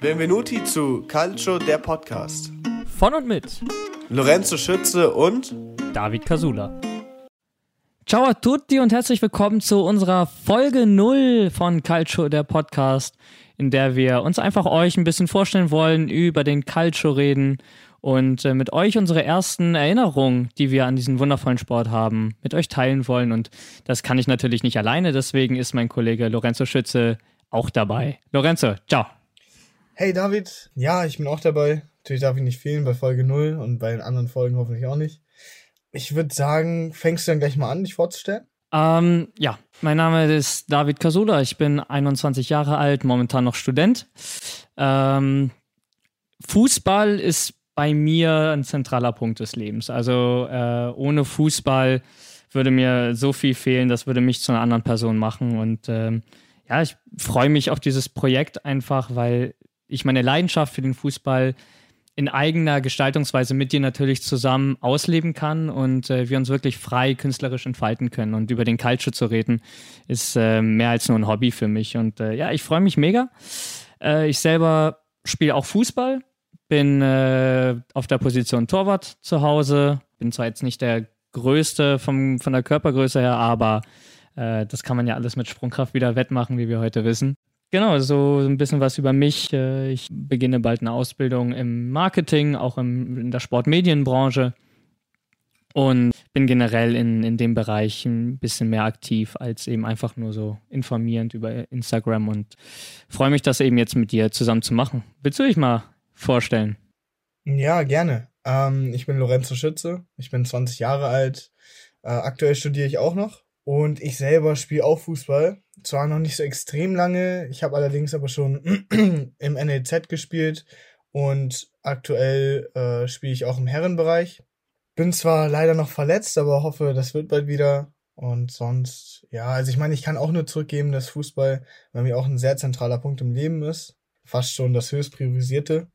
Benvenuti zu Calcio, der Podcast. Von und mit Lorenzo Schütze und David Casula. Ciao a tutti und herzlich willkommen zu unserer Folge 0 von Calcio, der Podcast, in der wir uns einfach euch ein bisschen vorstellen wollen, über den Calcio reden und äh, mit euch unsere ersten Erinnerungen, die wir an diesen wundervollen Sport haben, mit euch teilen wollen. Und das kann ich natürlich nicht alleine, deswegen ist mein Kollege Lorenzo Schütze auch dabei. Lorenzo, ciao. Hey David, ja, ich bin auch dabei. Natürlich darf ich nicht fehlen bei Folge 0 und bei den anderen Folgen hoffentlich auch nicht. Ich würde sagen, fängst du dann gleich mal an, dich vorzustellen? Ähm, ja, mein Name ist David Kasula. Ich bin 21 Jahre alt, momentan noch Student. Ähm, Fußball ist bei mir ein zentraler Punkt des Lebens. Also äh, ohne Fußball würde mir so viel fehlen, das würde mich zu einer anderen Person machen. Und ähm, ja, ich freue mich auf dieses Projekt einfach, weil ich meine Leidenschaft für den Fußball in eigener Gestaltungsweise mit dir natürlich zusammen ausleben kann und äh, wir uns wirklich frei künstlerisch entfalten können. Und über den Culture zu reden, ist äh, mehr als nur ein Hobby für mich. Und äh, ja, ich freue mich mega. Äh, ich selber spiele auch Fußball, bin äh, auf der Position Torwart zu Hause, bin zwar jetzt nicht der Größte vom, von der Körpergröße her, aber äh, das kann man ja alles mit Sprungkraft wieder wettmachen, wie wir heute wissen. Genau, so ein bisschen was über mich. Äh, ich beginne bald eine Ausbildung im Marketing, auch im, in der Sportmedienbranche und bin generell in, in dem Bereich ein bisschen mehr aktiv als eben einfach nur so informierend über Instagram und freue mich, das eben jetzt mit dir zusammen zu machen. Willst du dich mal vorstellen? Ja, gerne. Ähm, ich bin Lorenzo Schütze, ich bin 20 Jahre alt, äh, aktuell studiere ich auch noch und ich selber spiele auch Fußball. Zwar noch nicht so extrem lange, ich habe allerdings aber schon im NLZ gespielt und aktuell äh, spiele ich auch im Herrenbereich. Bin zwar leider noch verletzt, aber hoffe, das wird bald wieder. Und sonst, ja, also ich meine, ich kann auch nur zurückgeben, dass Fußball bei mir auch ein sehr zentraler Punkt im Leben ist. Fast schon das höchst priorisierte.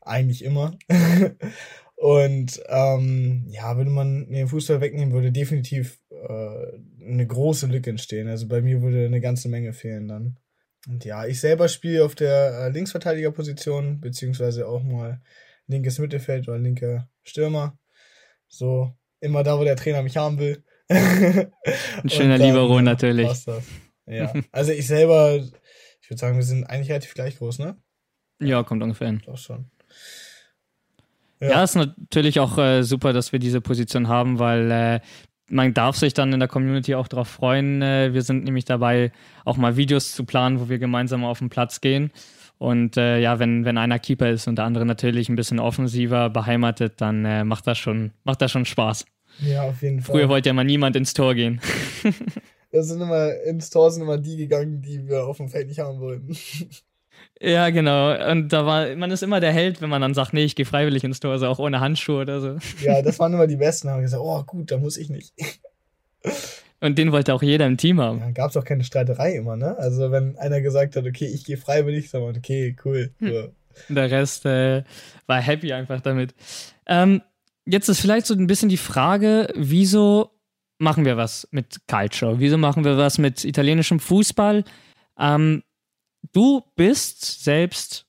Eigentlich immer. Und ähm, ja, würde man den Fußball wegnehmen, würde definitiv äh, eine große Lücke entstehen. Also bei mir würde eine ganze Menge fehlen dann. Und ja, ich selber spiele auf der äh, Linksverteidigerposition, beziehungsweise auch mal linkes Mittelfeld oder linker Stürmer. So immer da, wo der Trainer mich haben will. Ein schöner Libero natürlich. Ja, also ich selber, ich würde sagen, wir sind eigentlich relativ gleich groß, ne? Ja, kommt ungefähr hin. Doch schon. Ja, ja ist natürlich auch äh, super, dass wir diese Position haben, weil äh, man darf sich dann in der Community auch darauf freuen. Äh, wir sind nämlich dabei, auch mal Videos zu planen, wo wir gemeinsam auf den Platz gehen. Und äh, ja, wenn, wenn einer Keeper ist und der andere natürlich ein bisschen offensiver beheimatet, dann äh, macht, das schon, macht das schon Spaß. Ja, auf jeden Fall. Früher wollte ja mal niemand ins Tor gehen. Da sind immer, ins Tor sind immer die gegangen, die wir auf dem Feld nicht haben wollten. Ja, genau. Und da war, man ist immer der Held, wenn man dann sagt, nee, ich gehe freiwillig ins Tor, also auch ohne Handschuhe oder so. Ja, das waren immer die Besten. Da haben gesagt, oh gut, da muss ich nicht. Und den wollte auch jeder im Team haben. Ja, gab es auch keine Streiterei immer, ne? Also wenn einer gesagt hat, okay, ich gehe freiwillig, dann man, okay, cool. Hm. So. Der Rest äh, war happy einfach damit. Ähm, jetzt ist vielleicht so ein bisschen die Frage, wieso machen wir was mit Culture? Wieso machen wir was mit italienischem Fußball? Ähm, du bist selbst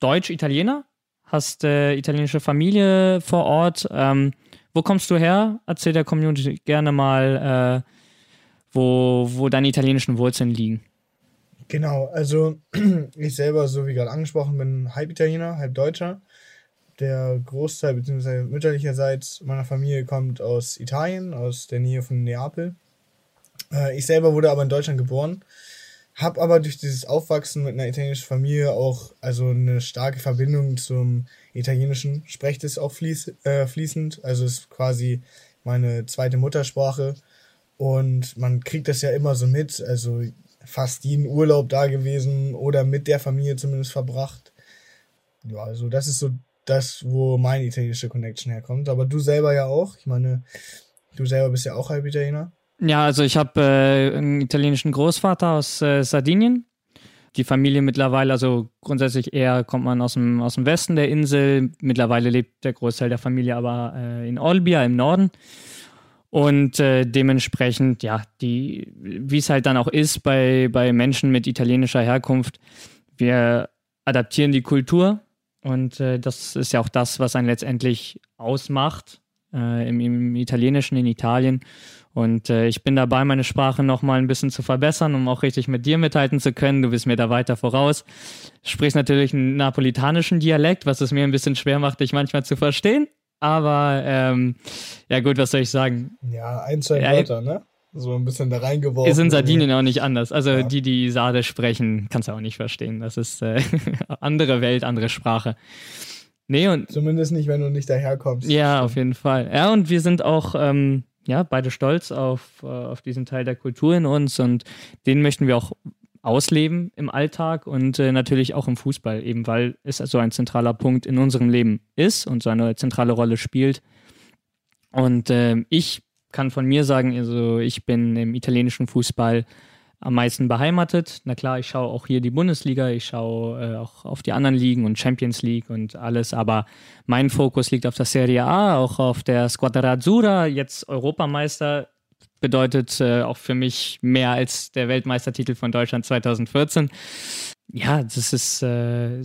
Deutsch-Italiener, hast äh, italienische Familie vor Ort. Ähm, wo kommst du her? Erzähl der Community gerne mal, äh, wo, wo deine italienischen Wurzeln liegen. Genau, also ich selber, so wie gerade angesprochen, bin halb Italiener, halb Deutscher. Der Großteil bzw. mütterlicherseits meiner Familie kommt aus Italien, aus der Nähe von Neapel. Äh, ich selber wurde aber in Deutschland geboren hab aber durch dieses Aufwachsen mit einer italienischen Familie auch also eine starke Verbindung zum italienischen. Spreche das auch fließ, äh, fließend, also ist quasi meine zweite Muttersprache und man kriegt das ja immer so mit, also fast jeden Urlaub da gewesen oder mit der Familie zumindest verbracht. Ja, also das ist so das, wo meine italienische Connection herkommt. Aber du selber ja auch. Ich meine, du selber bist ja auch halb Italiener. Ja, also ich habe äh, einen italienischen Großvater aus äh, Sardinien. Die Familie mittlerweile, also grundsätzlich eher kommt man aus dem, aus dem Westen der Insel. Mittlerweile lebt der Großteil der Familie aber äh, in Olbia im Norden. Und äh, dementsprechend, ja, die, wie es halt dann auch ist bei, bei Menschen mit italienischer Herkunft, wir adaptieren die Kultur und äh, das ist ja auch das, was einen letztendlich ausmacht äh, im, im, Italienischen in Italien. Und äh, ich bin dabei, meine Sprache nochmal ein bisschen zu verbessern, um auch richtig mit dir mithalten zu können. Du bist mir da weiter voraus. Sprichst natürlich einen napolitanischen Dialekt, was es mir ein bisschen schwer macht, dich manchmal zu verstehen. Aber ähm, ja gut, was soll ich sagen? Ja, ein, zwei ja, Wörter, ne? So ein bisschen da reingeworfen. Ist in Sardinien auch nicht anders. Also ja. die, die Sade sprechen, kannst du auch nicht verstehen. Das ist äh, andere Welt, andere Sprache. Nee, und Zumindest nicht, wenn du nicht daherkommst. Ja, auf jeden Fall. Ja, und wir sind auch ähm, ja, beide stolz auf, äh, auf diesen Teil der Kultur in uns und den möchten wir auch ausleben im Alltag und äh, natürlich auch im Fußball, eben weil es so ein zentraler Punkt in unserem Leben ist und so eine zentrale Rolle spielt. Und äh, ich kann von mir sagen, also ich bin im italienischen Fußball am meisten beheimatet. Na klar, ich schaue auch hier die Bundesliga, ich schaue äh, auch auf die anderen Ligen und Champions League und alles, aber mein Fokus liegt auf der Serie A, auch auf der Squadra Azzurra, jetzt Europameister bedeutet äh, auch für mich mehr als der Weltmeistertitel von Deutschland 2014. Ja, das ist, äh,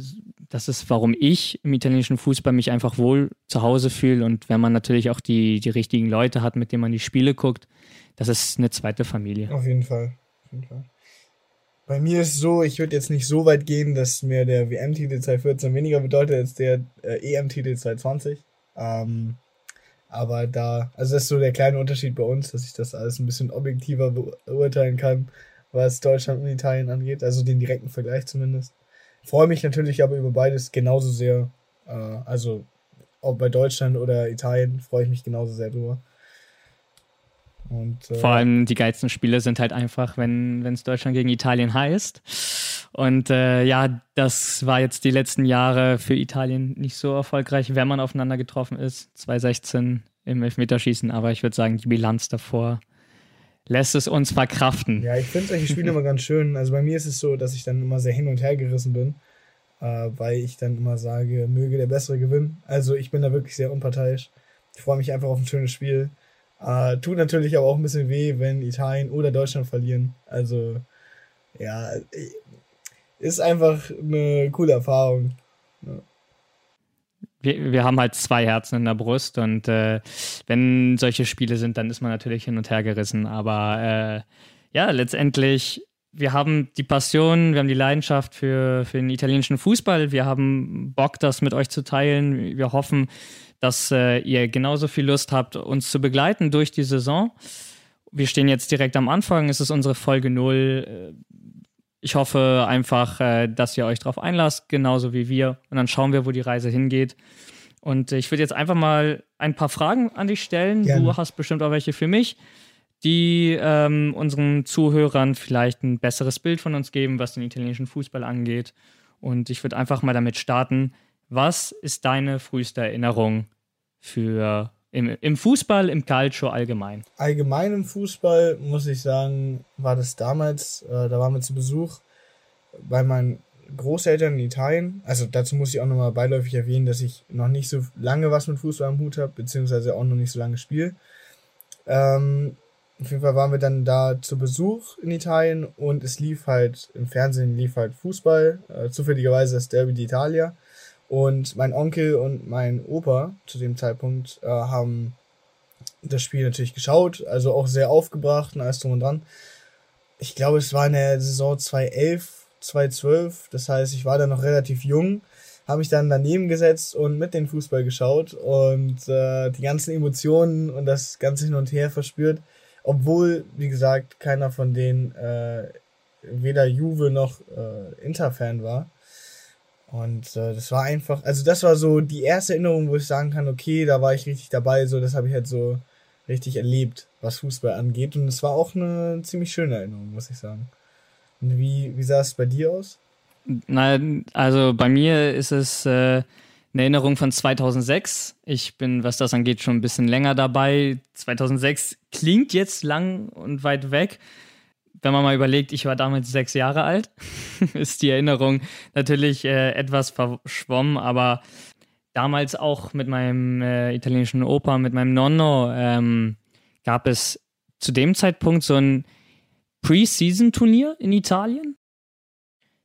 das ist, warum ich im italienischen Fußball mich einfach wohl zu Hause fühle und wenn man natürlich auch die, die richtigen Leute hat, mit denen man die Spiele guckt, das ist eine zweite Familie. Auf jeden Fall. Jeden Fall. Bei mir ist so, ich würde jetzt nicht so weit gehen, dass mir der WM-Titel 2014 weniger bedeutet als der äh, EM-Titel 2020. Ähm, aber da, also das ist so der kleine Unterschied bei uns, dass ich das alles ein bisschen objektiver beurteilen kann, was Deutschland und Italien angeht, also den direkten Vergleich zumindest. Freue mich natürlich aber über beides genauso sehr. Äh, also ob bei Deutschland oder Italien freue ich mich genauso sehr drüber. Und, äh, Vor allem die geilsten Spiele sind halt einfach, wenn es Deutschland gegen Italien heißt. Und äh, ja, das war jetzt die letzten Jahre für Italien nicht so erfolgreich, wenn man aufeinander getroffen ist. 2016 im Elfmeterschießen, aber ich würde sagen, die Bilanz davor lässt es uns verkraften. Ja, ich finde solche Spiele immer ganz schön. Also bei mir ist es so, dass ich dann immer sehr hin und her gerissen bin, äh, weil ich dann immer sage, möge der Bessere gewinnen. Also ich bin da wirklich sehr unparteiisch. Ich freue mich einfach auf ein schönes Spiel. Äh, tut natürlich aber auch ein bisschen weh, wenn Italien oder Deutschland verlieren. Also, ja, ist einfach eine coole Erfahrung. Ja. Wir, wir haben halt zwei Herzen in der Brust und äh, wenn solche Spiele sind, dann ist man natürlich hin und her gerissen. Aber äh, ja, letztendlich, wir haben die Passion, wir haben die Leidenschaft für, für den italienischen Fußball. Wir haben Bock, das mit euch zu teilen. Wir hoffen, dass äh, ihr genauso viel Lust habt, uns zu begleiten durch die Saison. Wir stehen jetzt direkt am Anfang, es ist unsere Folge 0. Ich hoffe einfach, äh, dass ihr euch darauf einlasst, genauso wie wir. Und dann schauen wir, wo die Reise hingeht. Und ich würde jetzt einfach mal ein paar Fragen an dich stellen. Gerne. Du hast bestimmt auch welche für mich, die ähm, unseren Zuhörern vielleicht ein besseres Bild von uns geben, was den italienischen Fußball angeht. Und ich würde einfach mal damit starten. Was ist deine früheste Erinnerung für im, im Fußball, im Calcio allgemein? Allgemein im Fußball muss ich sagen, war das damals, äh, da waren wir zu Besuch bei meinen Großeltern in Italien. Also dazu muss ich auch nochmal beiläufig erwähnen, dass ich noch nicht so lange was mit Fußball am Hut habe, beziehungsweise auch noch nicht so lange spiele. Ähm, auf jeden Fall waren wir dann da zu Besuch in Italien und es lief halt, im Fernsehen lief halt Fußball, äh, zufälligerweise das Derby d'Italia. Und mein Onkel und mein Opa zu dem Zeitpunkt äh, haben das Spiel natürlich geschaut, also auch sehr aufgebracht und alles drum und dran. Ich glaube, es war in der Saison 2011, 2012, das heißt, ich war da noch relativ jung, habe mich dann daneben gesetzt und mit den Fußball geschaut und äh, die ganzen Emotionen und das ganze hin und her verspürt, obwohl, wie gesagt, keiner von denen äh, weder Juve noch äh, Inter-Fan war. Und äh, das war einfach, also das war so die erste Erinnerung, wo ich sagen kann, okay, da war ich richtig dabei, so das habe ich halt so richtig erlebt, was Fußball angeht. Und es war auch eine ziemlich schöne Erinnerung, muss ich sagen. Und wie, wie sah es bei dir aus? Nein, also bei mir ist es äh, eine Erinnerung von 2006. Ich bin, was das angeht, schon ein bisschen länger dabei. 2006 klingt jetzt lang und weit weg wenn man mal überlegt, ich war damals sechs Jahre alt, ist die Erinnerung natürlich äh, etwas verschwommen, aber damals auch mit meinem äh, italienischen Opa, mit meinem Nonno, ähm, gab es zu dem Zeitpunkt so ein Pre-Season-Turnier in Italien.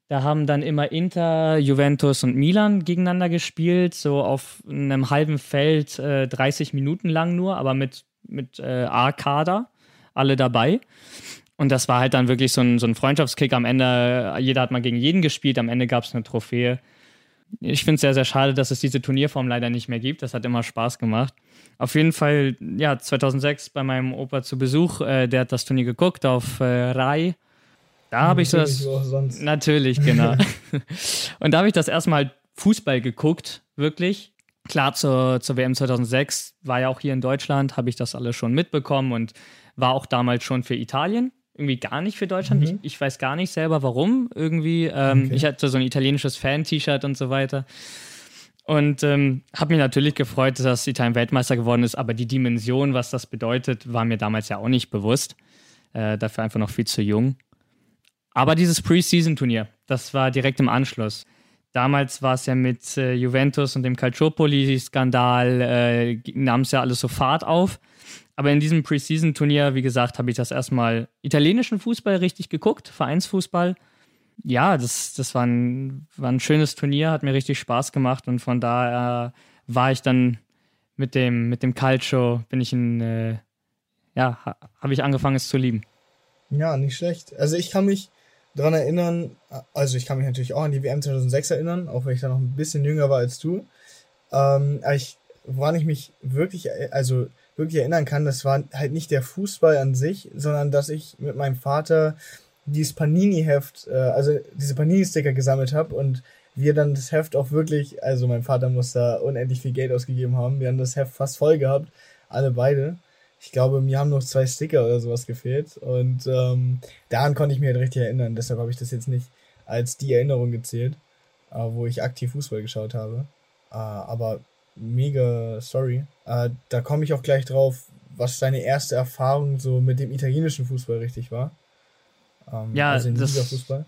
Da haben dann immer Inter, Juventus und Milan gegeneinander gespielt, so auf einem halben Feld, äh, 30 Minuten lang nur, aber mit, mit äh, A-Kader, alle dabei. Und das war halt dann wirklich so ein, so ein Freundschaftskick. Am Ende, jeder hat mal gegen jeden gespielt, am Ende gab es eine Trophäe. Ich finde es sehr, sehr schade, dass es diese Turnierform leider nicht mehr gibt. Das hat immer Spaß gemacht. Auf jeden Fall, ja, 2006 bei meinem Opa zu Besuch, äh, der hat das Turnier geguckt auf äh, Rai da habe ich so das. Natürlich, genau. und da habe ich das erstmal Fußball geguckt, wirklich. Klar, zur, zur WM 2006 war ja auch hier in Deutschland, habe ich das alles schon mitbekommen und war auch damals schon für Italien. Irgendwie gar nicht für Deutschland. Mhm. Ich, ich, weiß gar nicht selber warum. Irgendwie. Ähm, okay. Ich hatte so ein italienisches Fan-T-Shirt und so weiter. Und ähm, habe mich natürlich gefreut, dass Italien Weltmeister geworden ist, aber die Dimension, was das bedeutet, war mir damals ja auch nicht bewusst. Äh, dafür einfach noch viel zu jung. Aber dieses Preseason-Turnier, das war direkt im Anschluss. Damals war es ja mit äh, Juventus und dem Calciopoli-Skandal, äh, nahm es ja alles so Fahrt auf. Aber in diesem Preseason-Turnier, wie gesagt, habe ich das erstmal italienischen Fußball richtig geguckt, Vereinsfußball. Ja, das, das war, ein, war ein schönes Turnier, hat mir richtig Spaß gemacht und von daher war ich dann mit dem, mit dem Calcio, bin ich in, äh, ja, habe ich angefangen es zu lieben. Ja, nicht schlecht. Also ich kann mich daran erinnern, also ich kann mich natürlich auch an die WM 2006 erinnern, auch wenn ich da noch ein bisschen jünger war als du. Ähm, aber ich, woran ich mich wirklich, also wirklich erinnern kann, das war halt nicht der Fußball an sich, sondern dass ich mit meinem Vater dieses Panini-Heft, äh, also diese Panini-Sticker gesammelt habe und wir dann das Heft auch wirklich, also mein Vater muss da unendlich viel Geld ausgegeben haben, wir haben das Heft fast voll gehabt, alle beide ich glaube, mir haben noch zwei Sticker oder sowas gefehlt. Und ähm, daran konnte ich mich halt richtig erinnern. Deshalb habe ich das jetzt nicht als die Erinnerung gezählt, äh, wo ich aktiv Fußball geschaut habe. Äh, aber mega sorry. Äh, da komme ich auch gleich drauf, was deine erste Erfahrung so mit dem italienischen Fußball richtig war. Ähm, ja, also in das, Fußball.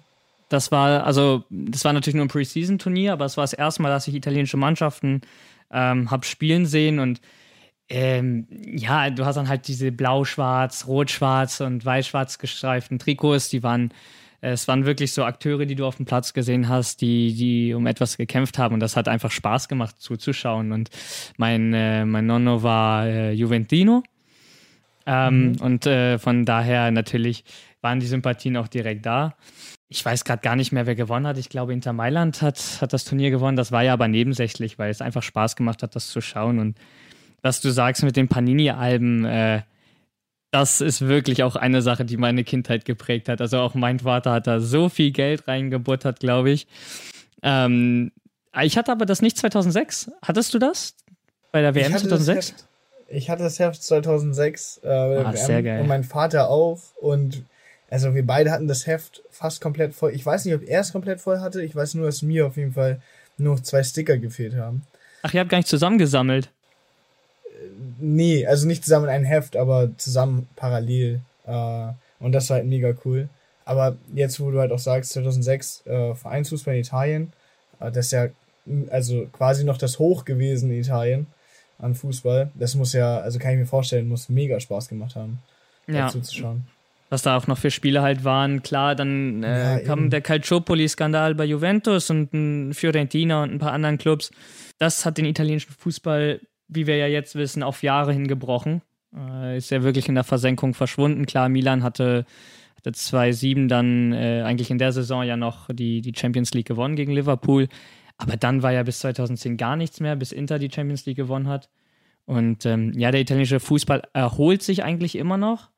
Das war, also, das war natürlich nur ein Preseason-Turnier, aber es war das erste Mal, dass ich italienische Mannschaften ähm, habe spielen sehen und ähm, ja, du hast dann halt diese blau-schwarz, rot-schwarz und weiß-schwarz gestreiften Trikots, die waren, äh, es waren wirklich so Akteure, die du auf dem Platz gesehen hast, die, die um etwas gekämpft haben und das hat einfach Spaß gemacht zuzuschauen und mein, äh, mein Nonno war äh, Juventino ähm, mhm. und äh, von daher natürlich waren die Sympathien auch direkt da. Ich weiß gerade gar nicht mehr, wer gewonnen hat. Ich glaube, Inter Mailand hat, hat das Turnier gewonnen. Das war ja aber nebensächlich, weil es einfach Spaß gemacht hat, das zu schauen und was du sagst mit den Panini-Alben, äh, das ist wirklich auch eine Sache, die meine Kindheit geprägt hat. Also auch mein Vater hat da so viel Geld reingebuttert, glaube ich. Ähm, ich hatte aber das nicht 2006. Hattest du das bei der WM 2006? ich hatte das Heft 2006 äh, ah, sehr geil. und mein Vater auch und also wir beide hatten das Heft fast komplett voll. Ich weiß nicht, ob er es komplett voll hatte. Ich weiß nur, dass mir auf jeden Fall nur zwei Sticker gefehlt haben. Ach, ihr habt gar nicht zusammengesammelt nee, also nicht zusammen in ein Heft, aber zusammen parallel. Äh, und das war halt mega cool. Aber jetzt, wo du halt auch sagst, 2006 äh, Vereinsfußball in Italien, äh, das ist ja also quasi noch das Hoch gewesen in Italien an Fußball. Das muss ja, also kann ich mir vorstellen, muss mega Spaß gemacht haben, ja. zuzuschauen. Was da auch noch für Spiele halt waren, klar, dann äh, ja, kam eben. der Calciopoli-Skandal bei Juventus und ein Fiorentina und ein paar anderen Clubs. Das hat den italienischen Fußball wie wir ja jetzt wissen, auf Jahre hingebrochen. Äh, ist ja wirklich in der Versenkung verschwunden. Klar, Milan hatte, hatte 2-7 dann äh, eigentlich in der Saison ja noch die, die Champions League gewonnen gegen Liverpool. Aber dann war ja bis 2010 gar nichts mehr, bis Inter die Champions League gewonnen hat. Und ähm, ja, der italienische Fußball erholt sich eigentlich immer noch,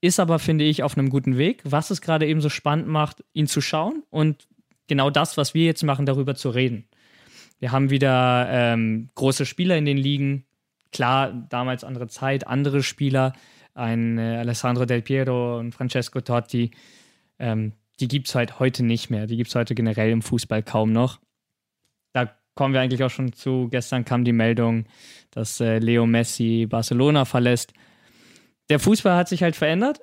ist aber, finde ich, auf einem guten Weg, was es gerade eben so spannend macht, ihn zu schauen und genau das, was wir jetzt machen, darüber zu reden. Wir haben wieder ähm, große Spieler in den Ligen. Klar, damals andere Zeit, andere Spieler. Ein äh, Alessandro Del Piero und Francesco Totti. Ähm, die gibt es halt heute nicht mehr. Die gibt es heute generell im Fußball kaum noch. Da kommen wir eigentlich auch schon zu. Gestern kam die Meldung, dass äh, Leo Messi Barcelona verlässt. Der Fußball hat sich halt verändert,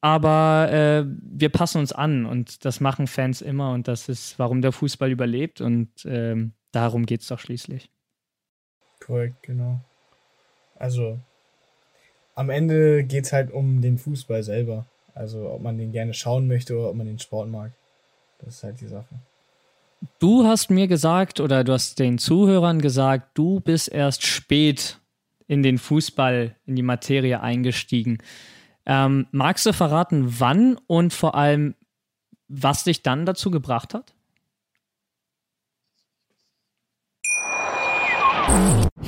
aber äh, wir passen uns an und das machen Fans immer und das ist, warum der Fußball überlebt und ähm, Darum geht es doch schließlich. Korrekt, genau. Also, am Ende geht es halt um den Fußball selber. Also, ob man den gerne schauen möchte oder ob man den Sport mag. Das ist halt die Sache. Du hast mir gesagt oder du hast den Zuhörern gesagt, du bist erst spät in den Fußball, in die Materie eingestiegen. Ähm, magst du verraten, wann und vor allem, was dich dann dazu gebracht hat?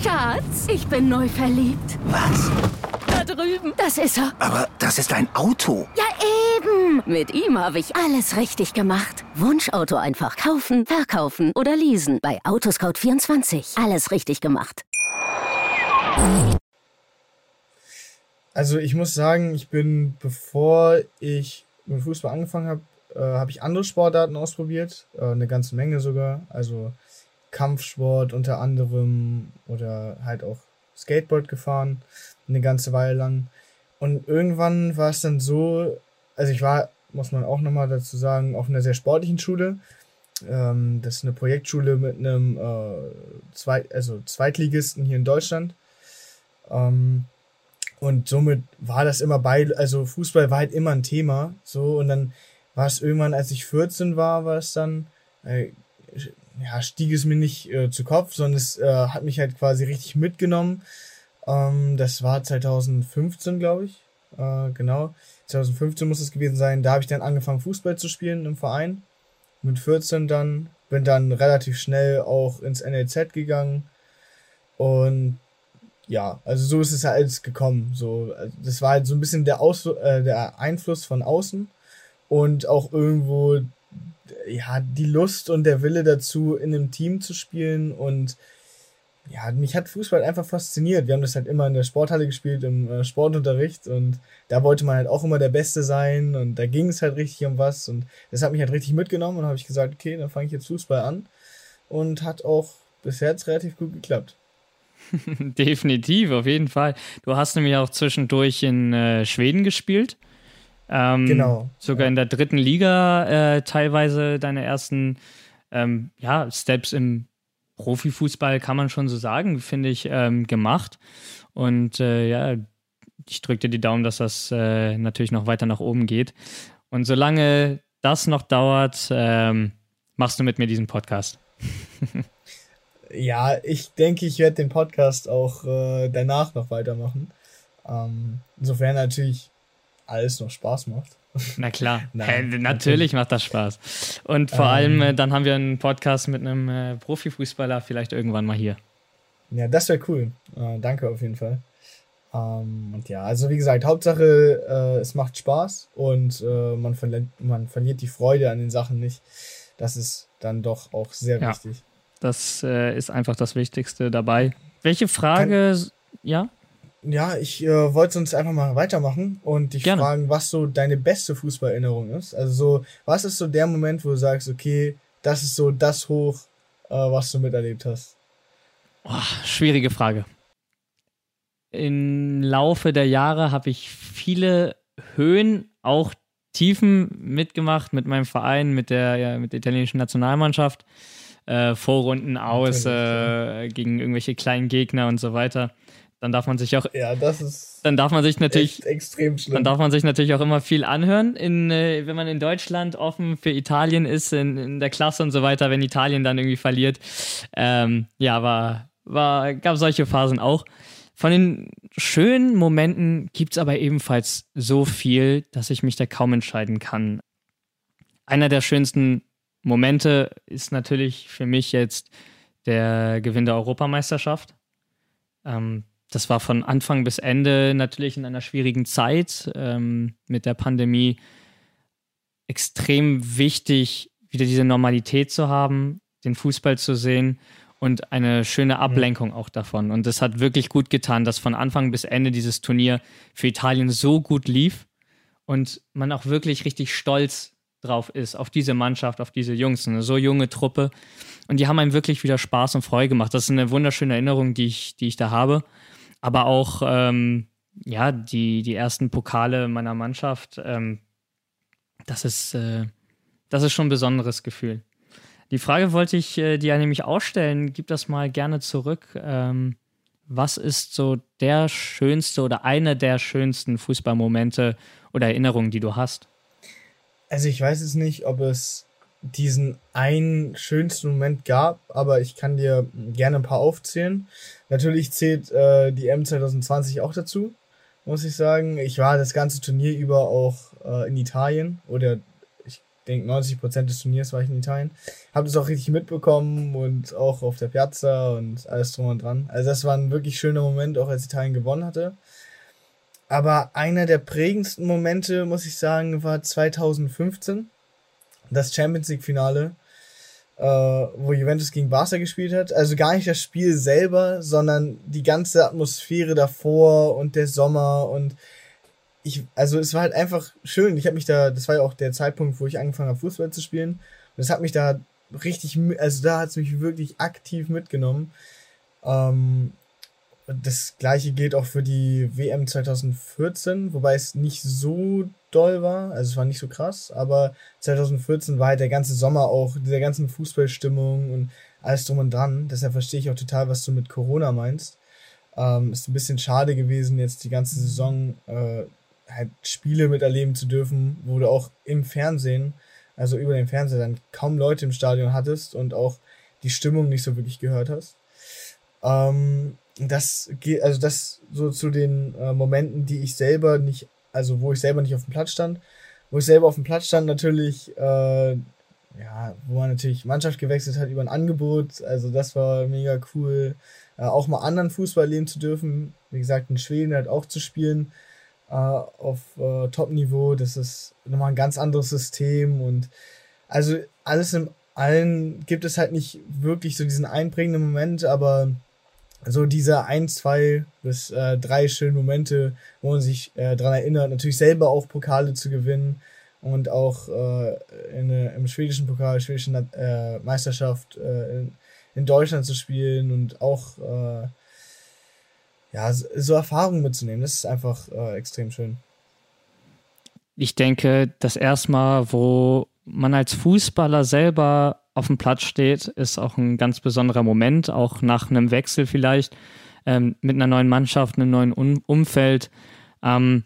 Schatz, ich bin neu verliebt. Was? Da drüben. Das ist er. Aber das ist ein Auto. Ja, eben. Mit ihm habe ich alles richtig gemacht. Wunschauto einfach kaufen, verkaufen oder leasen. Bei Autoscout24. Alles richtig gemacht. Also ich muss sagen, ich bin, bevor ich mit Fußball angefangen habe, äh, habe ich andere Sportarten ausprobiert. Äh, eine ganze Menge sogar. Also Kampfsport unter anderem oder halt auch Skateboard gefahren, eine ganze Weile lang. Und irgendwann war es dann so, also ich war, muss man auch nochmal dazu sagen, auf einer sehr sportlichen Schule. Ähm, das ist eine Projektschule mit einem äh, Zweit, also Zweitligisten hier in Deutschland. Ähm, und somit war das immer bei, also Fußball war halt immer ein Thema. So, und dann war es irgendwann, als ich 14 war, war es dann, äh, ja, stieg es mir nicht äh, zu Kopf, sondern es äh, hat mich halt quasi richtig mitgenommen. Ähm, das war 2015, glaube ich. Äh, genau. 2015 muss es gewesen sein. Da habe ich dann angefangen, Fußball zu spielen im Verein. Mit 14 dann. Bin dann relativ schnell auch ins NLZ gegangen. Und ja, also so ist es halt alles gekommen. So, also das war halt so ein bisschen der, Aus äh, der Einfluss von außen und auch irgendwo ja, die Lust und der Wille dazu, in einem Team zu spielen und ja, mich hat Fußball einfach fasziniert. Wir haben das halt immer in der Sporthalle gespielt, im äh, Sportunterricht und da wollte man halt auch immer der Beste sein und da ging es halt richtig um was und das hat mich halt richtig mitgenommen und habe ich gesagt, okay, dann fange ich jetzt Fußball an und hat auch bisher jetzt relativ gut geklappt. Definitiv, auf jeden Fall. Du hast nämlich auch zwischendurch in äh, Schweden gespielt. Ähm, genau. Sogar in der dritten Liga äh, teilweise deine ersten ähm, ja, Steps im Profifußball, kann man schon so sagen, finde ich, ähm, gemacht. Und äh, ja, ich drücke dir die Daumen, dass das äh, natürlich noch weiter nach oben geht. Und solange das noch dauert, ähm, machst du mit mir diesen Podcast. ja, ich denke, ich werde den Podcast auch äh, danach noch weitermachen. Ähm, insofern natürlich alles noch Spaß macht. Na klar, hey, natürlich macht das Spaß. Und vor ähm, allem, äh, dann haben wir einen Podcast mit einem äh, Profifußballer vielleicht irgendwann mal hier. Ja, das wäre cool. Äh, danke auf jeden Fall. Ähm, und ja, also wie gesagt, Hauptsache, äh, es macht Spaß und äh, man, verliert, man verliert die Freude an den Sachen nicht. Das ist dann doch auch sehr ja, wichtig. Das äh, ist einfach das Wichtigste dabei. Welche Frage, Kann, ja? Ja, ich äh, wollte uns einfach mal weitermachen und dich Gerne. fragen, was so deine beste Fußballerinnerung ist. Also so, was ist so der Moment, wo du sagst, okay, das ist so das Hoch, äh, was du miterlebt hast? Oh, schwierige Frage. Im Laufe der Jahre habe ich viele Höhen, auch Tiefen mitgemacht mit meinem Verein, mit der, ja, mit der italienischen Nationalmannschaft. Äh, Vorrunden aus äh, gegen irgendwelche kleinen Gegner und so weiter dann darf man sich auch. Ja, das ist. Dann darf man sich natürlich. extrem schlimm. Dann darf man sich natürlich auch immer viel anhören, in, äh, wenn man in Deutschland offen für Italien ist, in, in der Klasse und so weiter, wenn Italien dann irgendwie verliert. Ähm, ja, war, war, gab solche Phasen auch. Von den schönen Momenten gibt es aber ebenfalls so viel, dass ich mich da kaum entscheiden kann. Einer der schönsten Momente ist natürlich für mich jetzt der Gewinn der Europameisterschaft. Ähm, das war von Anfang bis Ende natürlich in einer schwierigen Zeit ähm, mit der Pandemie extrem wichtig, wieder diese Normalität zu haben, den Fußball zu sehen und eine schöne Ablenkung ja. auch davon. Und das hat wirklich gut getan, dass von Anfang bis Ende dieses Turnier für Italien so gut lief und man auch wirklich richtig stolz drauf ist, auf diese Mannschaft, auf diese Jungs, eine so junge Truppe. Und die haben einem wirklich wieder Spaß und Freude gemacht. Das ist eine wunderschöne Erinnerung, die ich, die ich da habe aber auch ähm, ja, die, die ersten Pokale meiner Mannschaft, ähm, das ist, äh, das ist schon ein besonderes Gefühl. Die Frage wollte ich äh, dir nämlich ausstellen, gib das mal gerne zurück. Ähm, was ist so der schönste oder eine der schönsten Fußballmomente oder Erinnerungen, die du hast? Also ich weiß es nicht, ob es diesen einen schönsten Moment gab, aber ich kann dir gerne ein paar aufzählen. Natürlich zählt äh, die M 2020 auch dazu, muss ich sagen. Ich war das ganze Turnier über auch äh, in Italien oder ich denke 90 Prozent des Turniers war ich in Italien. Habe das auch richtig mitbekommen und auch auf der Piazza und alles drum und dran. Also das war ein wirklich schöner Moment, auch als Italien gewonnen hatte. Aber einer der prägendsten Momente, muss ich sagen, war 2015 das Champions League Finale, äh, wo Juventus gegen Barca gespielt hat. Also gar nicht das Spiel selber, sondern die ganze Atmosphäre davor und der Sommer und ich, also es war halt einfach schön. Ich habe mich da, das war ja auch der Zeitpunkt, wo ich angefangen habe, Fußball zu spielen. Und es hat mich da richtig, also da hat es mich wirklich aktiv mitgenommen. Ähm, das gleiche gilt auch für die WM 2014, wobei es nicht so doll war, also es war nicht so krass, aber 2014 war halt der ganze Sommer auch, dieser ganzen Fußballstimmung und alles drum und dran. Deshalb verstehe ich auch total, was du mit Corona meinst. Ähm, ist ein bisschen schade gewesen, jetzt die ganze Saison äh, halt Spiele miterleben zu dürfen, wo du auch im Fernsehen, also über den Fernseher dann kaum Leute im Stadion hattest und auch die Stimmung nicht so wirklich gehört hast. Ähm, das geht, also das so zu den äh, Momenten, die ich selber nicht, also wo ich selber nicht auf dem Platz stand, wo ich selber auf dem Platz stand, natürlich, äh, ja, wo man natürlich Mannschaft gewechselt hat über ein Angebot, also das war mega cool, äh, auch mal anderen Fußball leben zu dürfen, wie gesagt, in Schweden halt auch zu spielen, äh, auf äh, Top-Niveau, das ist nochmal ein ganz anderes System und also alles im allen gibt es halt nicht wirklich so diesen einprägenden Moment, aber so diese ein, zwei bis äh, drei schönen Momente, wo man sich äh, daran erinnert, natürlich selber auch Pokale zu gewinnen und auch äh, in, im schwedischen Pokal, schwedischen äh, Meisterschaft äh, in, in Deutschland zu spielen und auch äh, ja, so Erfahrungen mitzunehmen. Das ist einfach äh, extrem schön. Ich denke, das erstmal, wo man als Fußballer selber auf dem Platz steht, ist auch ein ganz besonderer Moment, auch nach einem Wechsel vielleicht ähm, mit einer neuen Mannschaft, einem neuen um Umfeld. Ähm,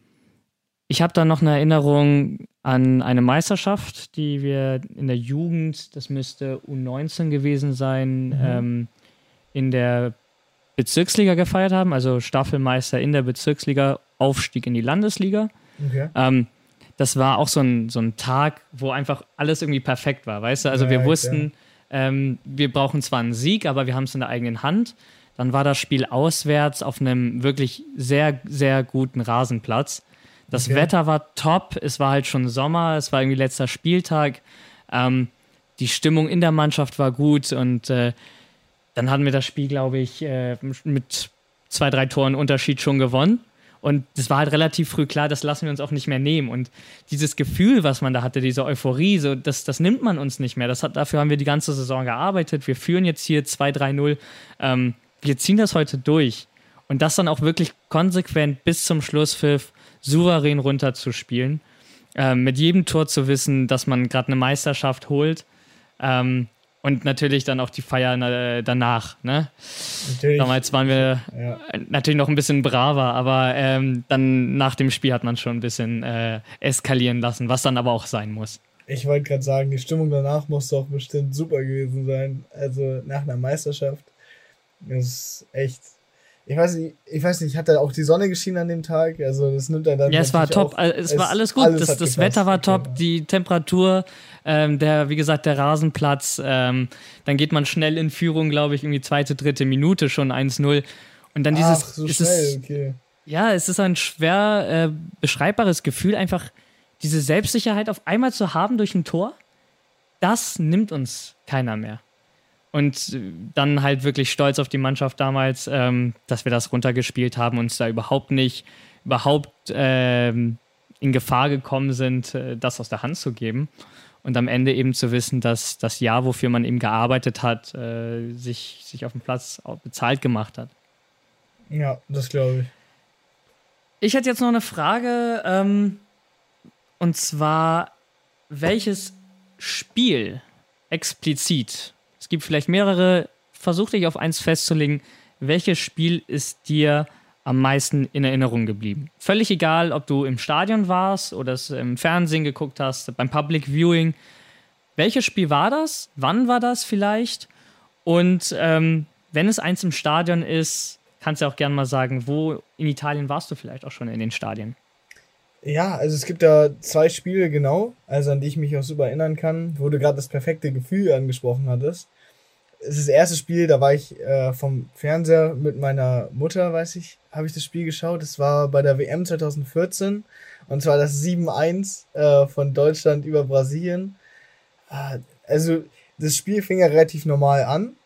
ich habe da noch eine Erinnerung an eine Meisterschaft, die wir in der Jugend, das müsste U19 gewesen sein, mhm. ähm, in der Bezirksliga gefeiert haben, also Staffelmeister in der Bezirksliga, Aufstieg in die Landesliga. Okay. Ähm, das war auch so ein, so ein Tag, wo einfach alles irgendwie perfekt war, weißt du? Also wir wussten, ähm, wir brauchen zwar einen Sieg, aber wir haben es in der eigenen Hand. Dann war das Spiel auswärts auf einem wirklich sehr, sehr guten Rasenplatz. Das okay. Wetter war top, es war halt schon Sommer, es war irgendwie letzter Spieltag. Ähm, die Stimmung in der Mannschaft war gut und äh, dann hatten wir das Spiel, glaube ich, äh, mit zwei, drei Toren Unterschied schon gewonnen. Und das war halt relativ früh klar, das lassen wir uns auch nicht mehr nehmen. Und dieses Gefühl, was man da hatte, diese Euphorie, so, das, das nimmt man uns nicht mehr. Das hat, dafür haben wir die ganze Saison gearbeitet. Wir führen jetzt hier 2-3-0. Ähm, wir ziehen das heute durch. Und das dann auch wirklich konsequent bis zum Schlusspfiff souverän runterzuspielen. Ähm, mit jedem Tor zu wissen, dass man gerade eine Meisterschaft holt. Ähm, und natürlich dann auch die Feier äh, danach. Ne? Natürlich. Damals waren wir ja. natürlich noch ein bisschen braver, aber ähm, dann nach dem Spiel hat man schon ein bisschen äh, eskalieren lassen, was dann aber auch sein muss. Ich wollte gerade sagen, die Stimmung danach muss doch bestimmt super gewesen sein. Also nach einer Meisterschaft. Das ist echt ich weiß nicht, ich weiß nicht, hat da auch die Sonne geschienen an dem Tag? Also das nimmt er dann. Ja, es war top, auch, es, es, war alles gut. Alles das, das Wetter war top, die Temperatur, ähm, der, wie gesagt, der Rasenplatz. Ähm, dann geht man schnell in Führung, glaube ich, irgendwie zweite, dritte Minute schon 1-0. Und dann dieses. Ach, so schnell, es, okay. Ja, es ist ein schwer äh, beschreibbares Gefühl, einfach diese Selbstsicherheit auf einmal zu haben durch ein Tor. Das nimmt uns keiner mehr. Und dann halt wirklich stolz auf die Mannschaft damals, ähm, dass wir das runtergespielt haben, uns da überhaupt nicht, überhaupt ähm, in Gefahr gekommen sind, äh, das aus der Hand zu geben. Und am Ende eben zu wissen, dass das Jahr, wofür man eben gearbeitet hat, äh, sich, sich auf dem Platz bezahlt gemacht hat. Ja, das glaube ich. Ich hätte jetzt noch eine Frage, ähm, und zwar, welches Spiel explizit es gibt vielleicht mehrere. Versuch dich auf eins festzulegen. Welches Spiel ist dir am meisten in Erinnerung geblieben? Völlig egal, ob du im Stadion warst oder es im Fernsehen geguckt hast, beim Public Viewing. welches Spiel war das? Wann war das vielleicht? Und ähm, wenn es eins im Stadion ist, kannst du auch gerne mal sagen, wo in Italien warst du vielleicht auch schon in den Stadien? Ja, also es gibt da zwei Spiele genau, also an die ich mich auch super erinnern kann, wo du gerade das perfekte Gefühl angesprochen hattest. Es ist das erste Spiel, da war ich äh, vom Fernseher mit meiner Mutter, weiß ich, habe ich das Spiel geschaut. Das war bei der WM 2014 und zwar das 7-1 äh, von Deutschland über Brasilien. Äh, also das Spiel fing ja relativ normal an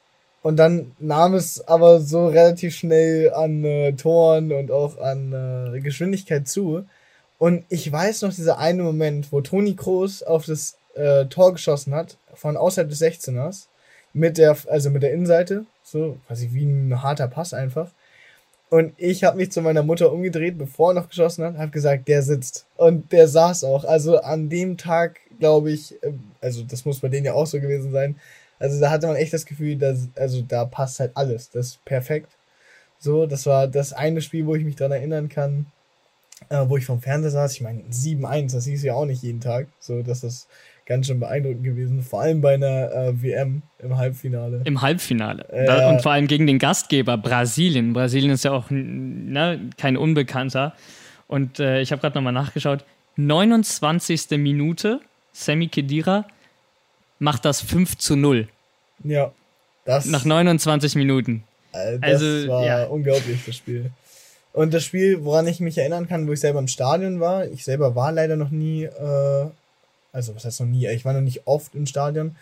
und dann nahm es aber so relativ schnell an äh, Toren und auch an äh, Geschwindigkeit zu. Und ich weiß noch dieser eine Moment, wo Toni Kroos auf das äh, Tor geschossen hat, von außerhalb des 16ers, mit der, also mit der Innenseite, so quasi wie ein harter Pass einfach. Und ich habe mich zu meiner Mutter umgedreht, bevor er noch geschossen hat, habe gesagt, der sitzt. Und der saß auch. Also an dem Tag, glaube ich, ähm, also das muss bei denen ja auch so gewesen sein. Also da hatte man echt das Gefühl, dass, also da passt halt alles. Das ist perfekt. So, das war das eine Spiel, wo ich mich dran erinnern kann äh, wo ich vom Fernseher saß. Ich meine, 7-1, das hieß ja auch nicht jeden Tag. So, das ist ganz schön beeindruckend gewesen. Vor allem bei einer äh, WM im Halbfinale. Im Halbfinale. Äh, und vor allem gegen den Gastgeber Brasilien. Brasilien ist ja auch ne, kein Unbekannter. Und äh, ich habe gerade nochmal nachgeschaut. 29. Minute, Sammy Kedira macht das 5 zu 0. Ja. Das, Nach 29 Minuten. Äh, das also, war ja. unglaublich, das Spiel. Und das Spiel, woran ich mich erinnern kann, wo ich selber im Stadion war, ich selber war leider noch nie, äh, also was heißt noch nie, ich war noch nicht oft im Stadion.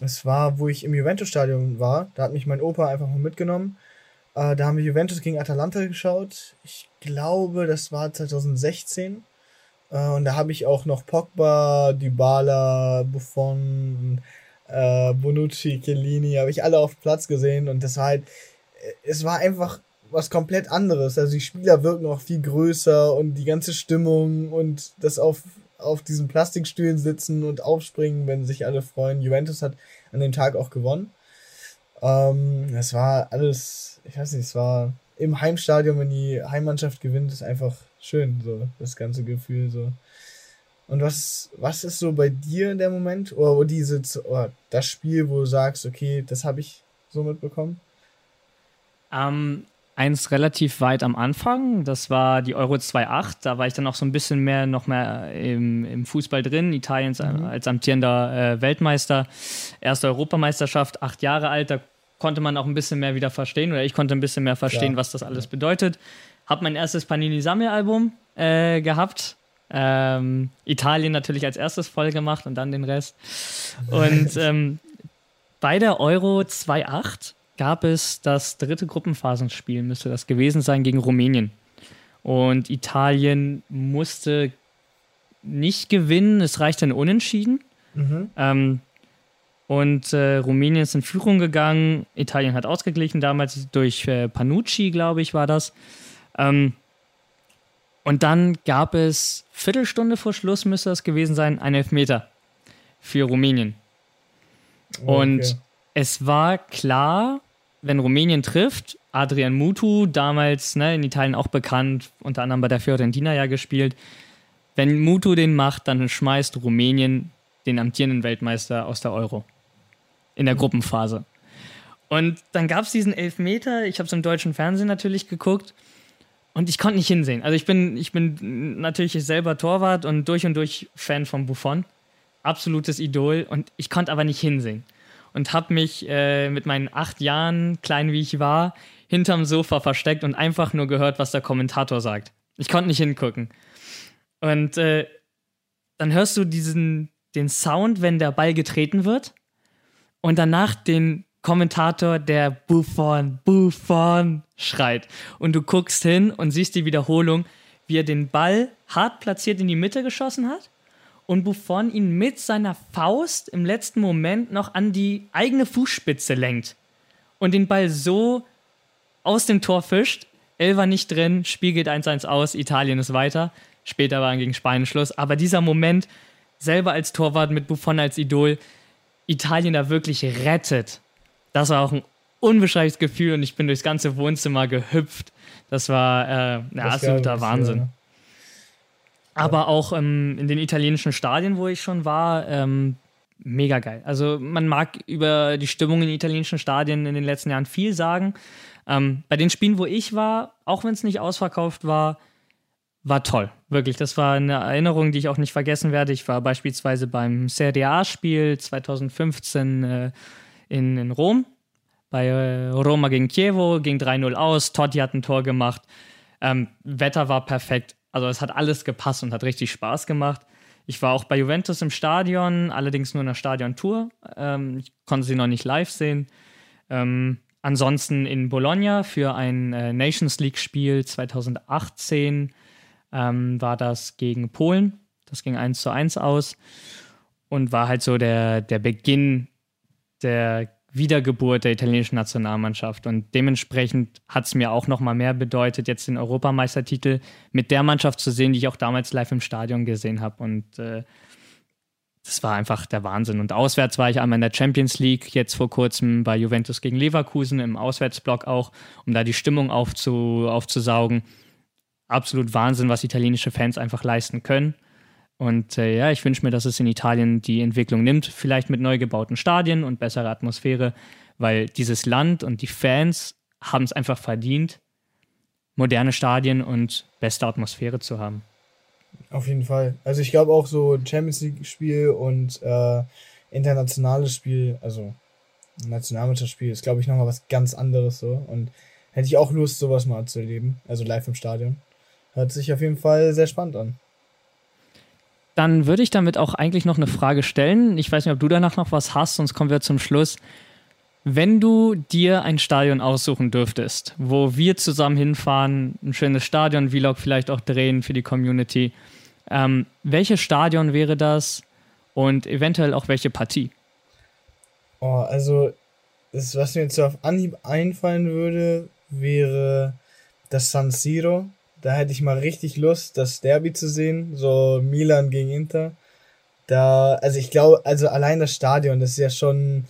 Es war, wo ich im Juventus-Stadion war, da hat mich mein Opa einfach mal mitgenommen. Äh, da haben wir Juventus gegen Atalanta geschaut. Ich glaube, das war 2016. Äh, und da habe ich auch noch Pogba, Dybala, Buffon, äh, Bonucci, Chiellini, habe ich alle auf Platz gesehen. Und das war halt, es war einfach was komplett anderes. Also die Spieler wirken auch viel größer und die ganze Stimmung und das auf, auf diesen Plastikstühlen sitzen und aufspringen, wenn sich alle freuen. Juventus hat an dem Tag auch gewonnen. Ähm, das war alles, ich weiß nicht, es war im Heimstadion, wenn die Heimmannschaft gewinnt, ist einfach schön, so, das ganze Gefühl, so. Und was, was ist so bei dir der Moment, oder diese, oder das Spiel, wo du sagst, okay, das habe ich so mitbekommen? Ähm, eins relativ weit am Anfang. Das war die Euro 2.8. Da war ich dann auch so ein bisschen mehr noch mehr im, im Fußball drin. Italiens mhm. als amtierender äh, Weltmeister. Erste Europameisterschaft, acht Jahre alt. Da konnte man auch ein bisschen mehr wieder verstehen oder ich konnte ein bisschen mehr verstehen, ja. was das alles bedeutet. Hab mein erstes Panini-Sammelalbum äh, gehabt. Ähm, Italien natürlich als erstes voll gemacht und dann den Rest. Und ähm, bei der Euro 2.8 gab es das dritte Gruppenphasenspiel, müsste das gewesen sein, gegen Rumänien. Und Italien musste nicht gewinnen, es reichte ein Unentschieden. Mhm. Ähm, und äh, Rumänien ist in Führung gegangen. Italien hat ausgeglichen, damals durch äh, Panucci, glaube ich, war das. Ähm, und dann gab es Viertelstunde vor Schluss, müsste das gewesen sein, einen Elfmeter für Rumänien. Oh, okay. Und es war klar, wenn Rumänien trifft, Adrian Mutu, damals ne, in Italien auch bekannt, unter anderem bei der Fiorentina ja gespielt, wenn Mutu den macht, dann schmeißt Rumänien den amtierenden Weltmeister aus der Euro in der Gruppenphase. Und dann gab es diesen Elfmeter, ich habe es im deutschen Fernsehen natürlich geguckt und ich konnte nicht hinsehen. Also ich bin, ich bin natürlich selber Torwart und durch und durch Fan von Buffon. Absolutes Idol und ich konnte aber nicht hinsehen und habe mich äh, mit meinen acht Jahren, klein wie ich war, hinterm Sofa versteckt und einfach nur gehört, was der Kommentator sagt. Ich konnte nicht hingucken. Und äh, dann hörst du diesen, den Sound, wenn der Ball getreten wird und danach den Kommentator, der Buffon, Buffon schreit. Und du guckst hin und siehst die Wiederholung, wie er den Ball hart platziert in die Mitte geschossen hat und Buffon ihn mit seiner Faust im letzten Moment noch an die eigene Fußspitze lenkt und den Ball so aus dem Tor fischt. Elfer nicht drin, Spiel geht 1-1 aus, Italien ist weiter. Später war gegen Spanien Schluss. Aber dieser Moment, selber als Torwart mit Buffon als Idol, Italien da wirklich rettet, das war auch ein unbeschreibliches Gefühl und ich bin durchs ganze Wohnzimmer gehüpft. Das war äh, ein absoluter Wahnsinn. Ja. Aber auch ähm, in den italienischen Stadien, wo ich schon war, ähm, mega geil. Also man mag über die Stimmung in italienischen Stadien in den letzten Jahren viel sagen. Ähm, bei den Spielen, wo ich war, auch wenn es nicht ausverkauft war, war toll. Wirklich, das war eine Erinnerung, die ich auch nicht vergessen werde. Ich war beispielsweise beim Serie A-Spiel 2015 äh, in, in Rom, bei äh, Roma gegen Chievo, ging 3-0 aus, Totti hat ein Tor gemacht. Ähm, Wetter war perfekt, also es hat alles gepasst und hat richtig Spaß gemacht. Ich war auch bei Juventus im Stadion, allerdings nur in der Stadiontour. Ähm, ich konnte sie noch nicht live sehen. Ähm, ansonsten in Bologna für ein äh, Nations League-Spiel 2018 ähm, war das gegen Polen. Das ging 1 zu 1 aus und war halt so der, der Beginn der Wiedergeburt der italienischen Nationalmannschaft. Und dementsprechend hat es mir auch noch mal mehr bedeutet, jetzt den Europameistertitel mit der Mannschaft zu sehen, die ich auch damals live im Stadion gesehen habe. Und äh, das war einfach der Wahnsinn. Und auswärts war ich einmal in der Champions League, jetzt vor kurzem bei Juventus gegen Leverkusen im Auswärtsblock auch, um da die Stimmung aufzu, aufzusaugen. Absolut Wahnsinn, was italienische Fans einfach leisten können. Und äh, ja, ich wünsche mir, dass es in Italien die Entwicklung nimmt, vielleicht mit neu gebauten Stadien und besserer Atmosphäre, weil dieses Land und die Fans haben es einfach verdient, moderne Stadien und beste Atmosphäre zu haben. Auf jeden Fall. Also ich glaube auch so Champions League-Spiel und äh, internationales Spiel, also Nationalmannschaftsspiel, ist glaube ich nochmal was ganz anderes so. Und hätte ich auch Lust, sowas mal zu erleben, also live im Stadion. Hört sich auf jeden Fall sehr spannend an. Dann würde ich damit auch eigentlich noch eine Frage stellen. Ich weiß nicht, ob du danach noch was hast, sonst kommen wir zum Schluss. Wenn du dir ein Stadion aussuchen dürftest, wo wir zusammen hinfahren, ein schönes Stadion-Vlog vielleicht auch drehen für die Community, ähm, welches Stadion wäre das und eventuell auch welche Partie? Oh, also, das, was mir jetzt auf Anhieb einfallen würde, wäre das San Siro da hätte ich mal richtig Lust, das Derby zu sehen, so Milan gegen Inter. Da, also ich glaube, also allein das Stadion, das ist ja schon,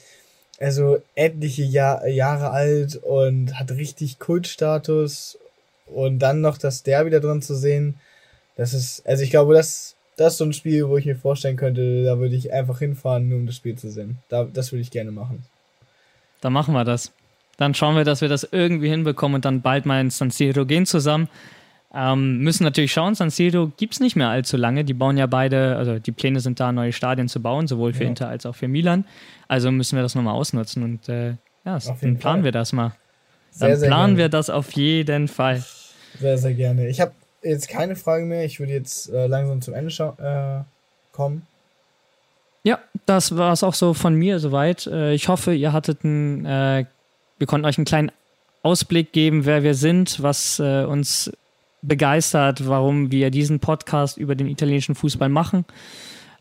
also etliche Jahr, Jahre alt und hat richtig Kultstatus. Und dann noch das Derby da drin zu sehen, das ist, also ich glaube, das, das ist so ein Spiel, wo ich mir vorstellen könnte, da würde ich einfach hinfahren, nur um das Spiel zu sehen. Da, das würde ich gerne machen. Dann machen wir das. Dann schauen wir, dass wir das irgendwie hinbekommen und dann bald mal ins San Siro gehen zusammen. Ähm, müssen natürlich schauen, San Siro gibt es nicht mehr allzu lange. Die bauen ja beide, also die Pläne sind da, neue Stadien zu bauen, sowohl für ja. Inter als auch für Milan. Also müssen wir das nochmal ausnutzen und äh, ja, dann planen Fall. wir das mal. Dann sehr, sehr planen gerne. wir das auf jeden Fall. Sehr, sehr gerne. Ich habe jetzt keine Frage mehr. Ich würde jetzt äh, langsam zum Ende äh, kommen. Ja, das war es auch so von mir soweit. Äh, ich hoffe, ihr hattet ein, äh, wir konnten euch einen kleinen Ausblick geben, wer wir sind, was äh, uns begeistert, warum wir diesen Podcast über den italienischen Fußball machen.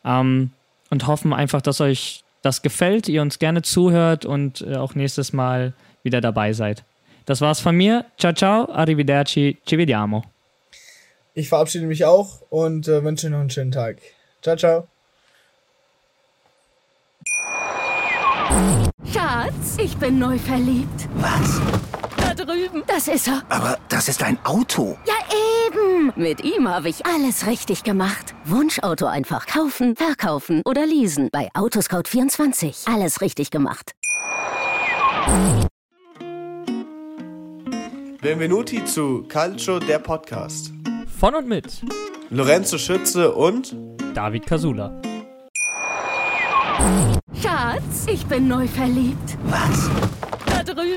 Ähm, und hoffen einfach, dass euch das gefällt, ihr uns gerne zuhört und äh, auch nächstes Mal wieder dabei seid. Das war's von mir. Ciao, ciao, arrivederci, ci vediamo. Ich verabschiede mich auch und äh, wünsche noch einen schönen Tag. Ciao, ciao. Schatz, ich bin neu verliebt. Was? Drüben. Das ist er. Aber das ist ein Auto. Ja, eben. Mit ihm habe ich alles richtig gemacht. Wunschauto einfach kaufen, verkaufen oder leasen. Bei Autoscout24. Alles richtig gemacht. Benvenuti zu Calcio, der Podcast. Von und mit Lorenzo Schütze und David Casula. Schatz, ich bin neu verliebt. Was?